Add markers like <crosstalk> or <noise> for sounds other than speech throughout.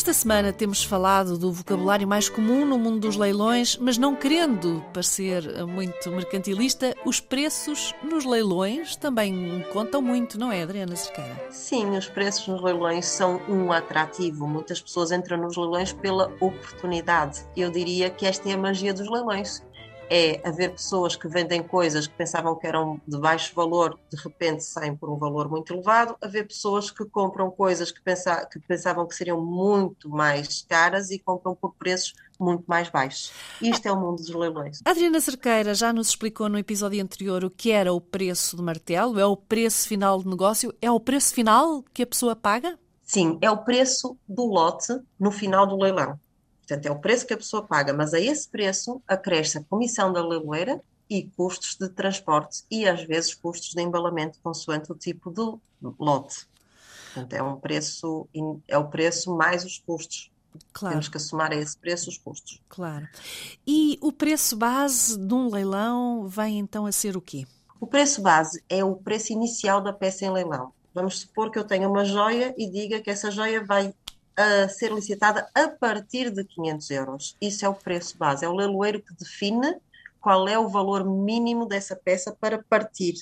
Esta semana temos falado do vocabulário mais comum no mundo dos leilões, mas não querendo parecer muito mercantilista, os preços nos leilões também contam muito, não é, Adriana Cerqueira? Sim, os preços nos leilões são um atrativo. Muitas pessoas entram nos leilões pela oportunidade. Eu diria que esta é a magia dos leilões é haver pessoas que vendem coisas que pensavam que eram de baixo valor, de repente saem por um valor muito elevado, haver pessoas que compram coisas que, pensa, que pensavam que seriam muito mais caras e compram por preços muito mais baixos. Isto é o mundo dos leilões. Adriana Cerqueira já nos explicou no episódio anterior o que era o preço do martelo, é o preço final de negócio, é o preço final que a pessoa paga? Sim, é o preço do lote no final do leilão. Portanto, é o preço que a pessoa paga, mas a esse preço acresce a comissão da leiloeira e custos de transporte e, às vezes, custos de embalamento, consoante o tipo de lote. Portanto, é um preço, é o preço mais os custos. Claro. Temos que somar a esse preço os custos. Claro. E o preço base de um leilão vem então a ser o quê? O preço base é o preço inicial da peça em leilão. Vamos supor que eu tenho uma joia e diga que essa joia vai a ser licitada a partir de 500 euros. Isso é o preço base, é o leiloeiro que define qual é o valor mínimo dessa peça para partir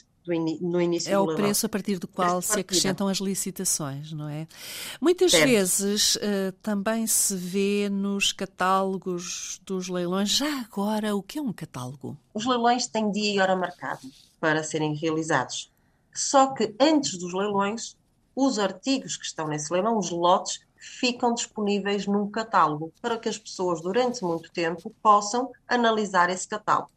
no início é o preço a partir do qual se acrescentam as licitações, não é? Muitas certo. vezes uh, também se vê nos catálogos dos leilões. Já agora, o que é um catálogo? Os leilões têm dia e hora marcado para serem realizados. Só que antes dos leilões, os artigos que estão nesse leilão, os lotes, ficam disponíveis num catálogo para que as pessoas durante muito tempo possam analisar esse catálogo.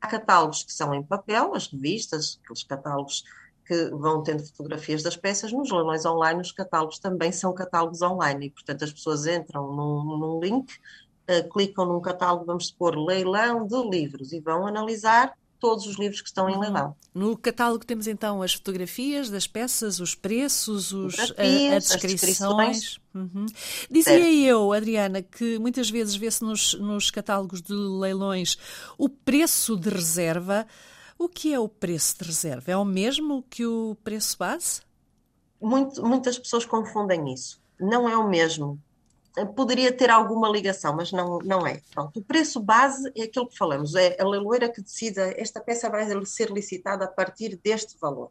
Há catálogos que são em papel, as revistas, aqueles catálogos que vão tendo fotografias das peças, nos leilões online os catálogos também são catálogos online e, portanto, as pessoas entram num, num link, uh, clicam num catálogo, vamos supor, leilão de livros e vão analisar todos os livros que estão em leilão. No catálogo temos então as fotografias das peças, os preços, os, a, as descrições. Uhum. Dizia certo. eu, Adriana, que muitas vezes vê-se nos, nos catálogos de leilões o preço de reserva. O que é o preço de reserva? É o mesmo que o preço base? Muito, muitas pessoas confundem isso. Não é o mesmo poderia ter alguma ligação, mas não, não é. Pronto, o preço base é aquilo que falamos, é a leiloeira que decida esta peça vai ser licitada a partir deste valor.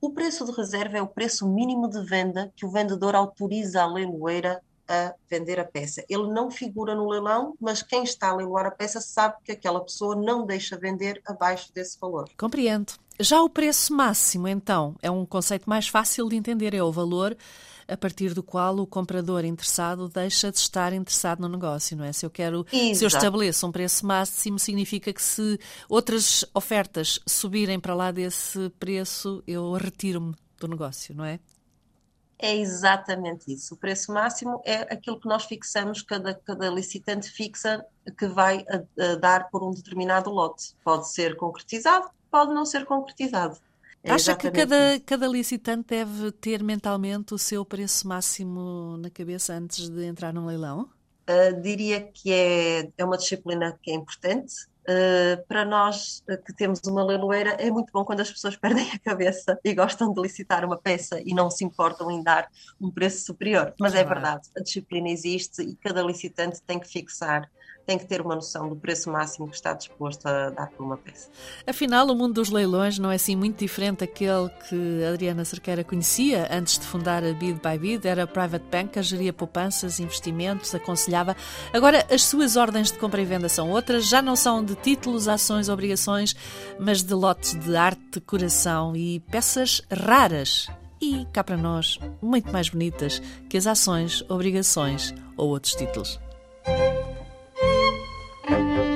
O preço de reserva é o preço mínimo de venda que o vendedor autoriza a leiloeira a vender a peça. Ele não figura no leilão, mas quem está a leiloar a peça sabe que aquela pessoa não deixa vender abaixo desse valor. Compreendo. Já o preço máximo, então, é um conceito mais fácil de entender, é o valor a partir do qual o comprador interessado deixa de estar interessado no negócio, não é? Se eu quero, Exato. se eu estabeleço um preço máximo, significa que se outras ofertas subirem para lá desse preço, eu retiro-me do negócio, não é? É exatamente isso. O preço máximo é aquilo que nós fixamos, cada, cada licitante fixa que vai a, a dar por um determinado lote. Pode ser concretizado, pode não ser concretizado. É Acha que cada, cada licitante deve ter mentalmente o seu preço máximo na cabeça antes de entrar num leilão? Uh, diria que é, é uma disciplina que é importante. Uh, para nós uh, que temos uma leiloeira, é muito bom quando as pessoas <laughs> perdem a cabeça e gostam de licitar uma peça e não se importam em dar um preço superior. Mas é verdade, a disciplina existe e cada licitante tem que fixar tem que ter uma noção do preço máximo que está disposto a dar por uma peça. Afinal, o mundo dos leilões não é assim muito diferente daquele que Adriana Cerqueira conhecia antes de fundar a Bid by Bid. Era private banker, geria poupanças, investimentos, aconselhava. Agora, as suas ordens de compra e venda são outras, já não são de títulos, ações, obrigações, mas de lotes de arte, decoração e peças raras e, cá para nós, muito mais bonitas que as ações, obrigações ou outros títulos.